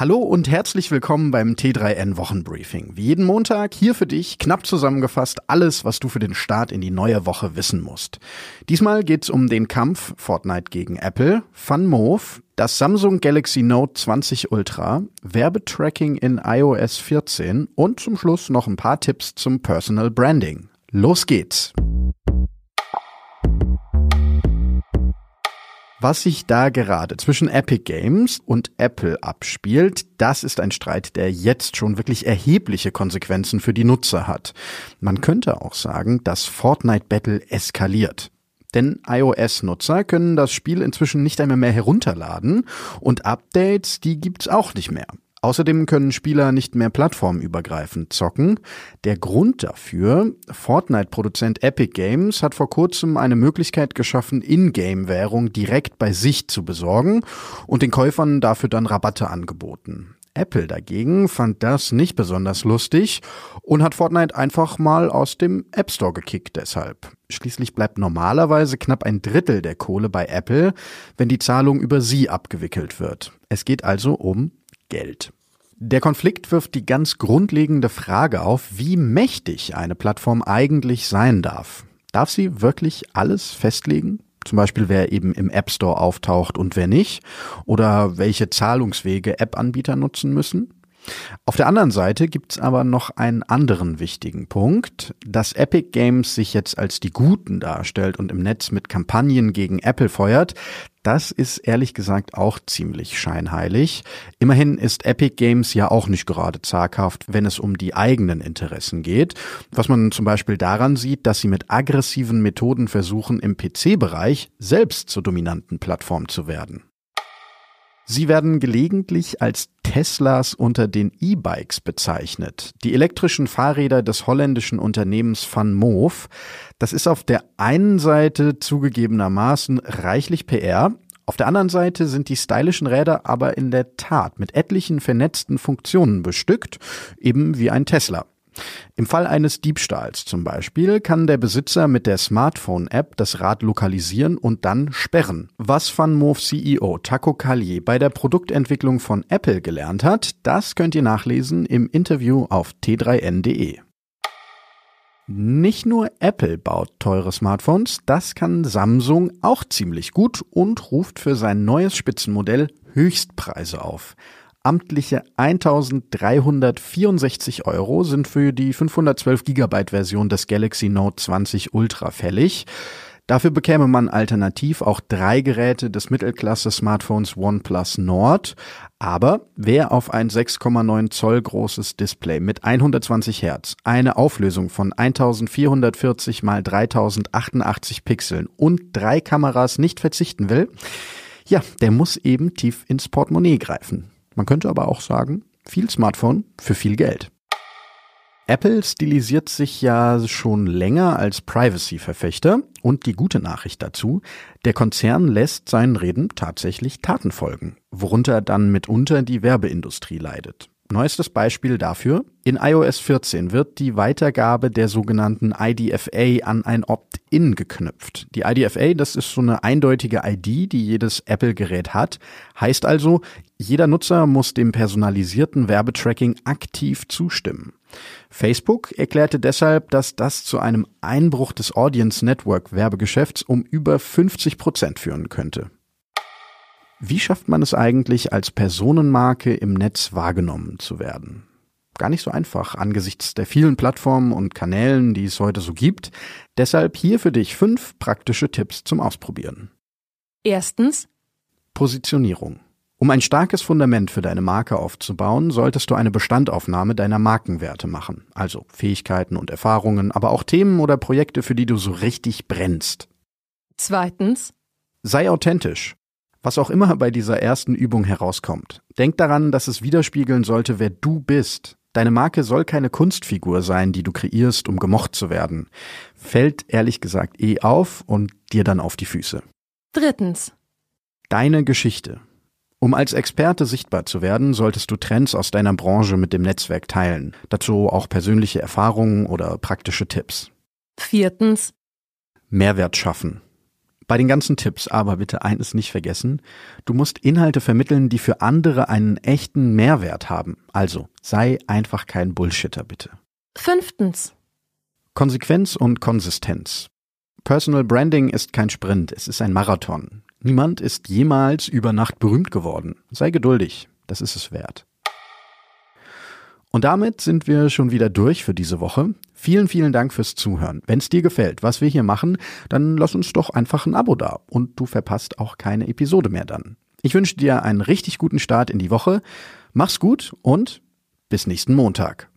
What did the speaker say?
Hallo und herzlich willkommen beim T3N Wochenbriefing. Wie jeden Montag hier für dich knapp zusammengefasst alles, was du für den Start in die neue Woche wissen musst. Diesmal geht's um den Kampf Fortnite gegen Apple, FunMove, das Samsung Galaxy Note 20 Ultra, Werbetracking in iOS 14 und zum Schluss noch ein paar Tipps zum Personal Branding. Los geht's! Was sich da gerade zwischen Epic Games und Apple abspielt, das ist ein Streit, der jetzt schon wirklich erhebliche Konsequenzen für die Nutzer hat. Man könnte auch sagen, dass Fortnite Battle eskaliert. Denn iOS-Nutzer können das Spiel inzwischen nicht einmal mehr herunterladen und Updates, die gibt's auch nicht mehr. Außerdem können Spieler nicht mehr plattformübergreifend zocken. Der Grund dafür, Fortnite-Produzent Epic Games hat vor kurzem eine Möglichkeit geschaffen, Ingame-Währung direkt bei sich zu besorgen und den Käufern dafür dann Rabatte angeboten. Apple dagegen fand das nicht besonders lustig und hat Fortnite einfach mal aus dem App Store gekickt deshalb. Schließlich bleibt normalerweise knapp ein Drittel der Kohle bei Apple, wenn die Zahlung über sie abgewickelt wird. Es geht also um Geld. Der Konflikt wirft die ganz grundlegende Frage auf, wie mächtig eine Plattform eigentlich sein darf. Darf sie wirklich alles festlegen? Zum Beispiel, wer eben im App Store auftaucht und wer nicht? Oder welche Zahlungswege App-Anbieter nutzen müssen? Auf der anderen Seite gibt's aber noch einen anderen wichtigen Punkt, dass Epic Games sich jetzt als die Guten darstellt und im Netz mit Kampagnen gegen Apple feuert. Das ist ehrlich gesagt auch ziemlich scheinheilig. Immerhin ist Epic Games ja auch nicht gerade zaghaft, wenn es um die eigenen Interessen geht. Was man zum Beispiel daran sieht, dass sie mit aggressiven Methoden versuchen, im PC-Bereich selbst zur dominanten Plattform zu werden. Sie werden gelegentlich als Teslas unter den E-Bikes bezeichnet. Die elektrischen Fahrräder des holländischen Unternehmens Van Moof. Das ist auf der einen Seite zugegebenermaßen reichlich PR, auf der anderen Seite sind die stylischen Räder aber in der Tat mit etlichen vernetzten Funktionen bestückt, eben wie ein Tesla. Im Fall eines Diebstahls zum Beispiel kann der Besitzer mit der Smartphone-App das Rad lokalisieren und dann sperren. Was VanMoof CEO Taco Collier bei der Produktentwicklung von Apple gelernt hat, das könnt ihr nachlesen im Interview auf t3n.de. Nicht nur Apple baut teure Smartphones, das kann Samsung auch ziemlich gut und ruft für sein neues Spitzenmodell Höchstpreise auf. Amtliche 1364 Euro sind für die 512 Gigabyte Version des Galaxy Note 20 Ultra fällig. Dafür bekäme man alternativ auch drei Geräte des Mittelklasse-Smartphones OnePlus Nord. Aber wer auf ein 6,9 Zoll großes Display mit 120 Hertz, eine Auflösung von 1440 mal 3088 Pixeln und drei Kameras nicht verzichten will, ja, der muss eben tief ins Portemonnaie greifen. Man könnte aber auch sagen, viel Smartphone für viel Geld. Apple stilisiert sich ja schon länger als Privacy-Verfechter und die gute Nachricht dazu, der Konzern lässt seinen Reden tatsächlich Taten folgen, worunter dann mitunter die Werbeindustrie leidet. Neuestes Beispiel dafür. In iOS 14 wird die Weitergabe der sogenannten IDFA an ein Opt-in geknüpft. Die IDFA, das ist so eine eindeutige ID, die jedes Apple-Gerät hat. Heißt also, jeder Nutzer muss dem personalisierten Werbetracking aktiv zustimmen. Facebook erklärte deshalb, dass das zu einem Einbruch des Audience Network Werbegeschäfts um über 50 Prozent führen könnte. Wie schafft man es eigentlich, als Personenmarke im Netz wahrgenommen zu werden? Gar nicht so einfach angesichts der vielen Plattformen und Kanälen, die es heute so gibt. Deshalb hier für dich fünf praktische Tipps zum Ausprobieren. Erstens Positionierung. Um ein starkes Fundament für deine Marke aufzubauen, solltest du eine Bestandaufnahme deiner Markenwerte machen. Also Fähigkeiten und Erfahrungen, aber auch Themen oder Projekte, für die du so richtig brennst. Zweitens Sei authentisch. Was auch immer bei dieser ersten Übung herauskommt, denk daran, dass es widerspiegeln sollte, wer du bist. Deine Marke soll keine Kunstfigur sein, die du kreierst, um gemocht zu werden. Fällt ehrlich gesagt eh auf und dir dann auf die Füße. Drittens Deine Geschichte. Um als Experte sichtbar zu werden, solltest du Trends aus deiner Branche mit dem Netzwerk teilen. Dazu auch persönliche Erfahrungen oder praktische Tipps. Viertens Mehrwert schaffen. Bei den ganzen Tipps aber bitte eines nicht vergessen. Du musst Inhalte vermitteln, die für andere einen echten Mehrwert haben. Also sei einfach kein Bullshitter bitte. Fünftens. Konsequenz und Konsistenz. Personal Branding ist kein Sprint, es ist ein Marathon. Niemand ist jemals über Nacht berühmt geworden. Sei geduldig, das ist es wert. Und damit sind wir schon wieder durch für diese Woche. Vielen, vielen Dank fürs Zuhören. Wenn es dir gefällt, was wir hier machen, dann lass uns doch einfach ein Abo da und du verpasst auch keine Episode mehr dann. Ich wünsche dir einen richtig guten Start in die Woche. Mach's gut und bis nächsten Montag.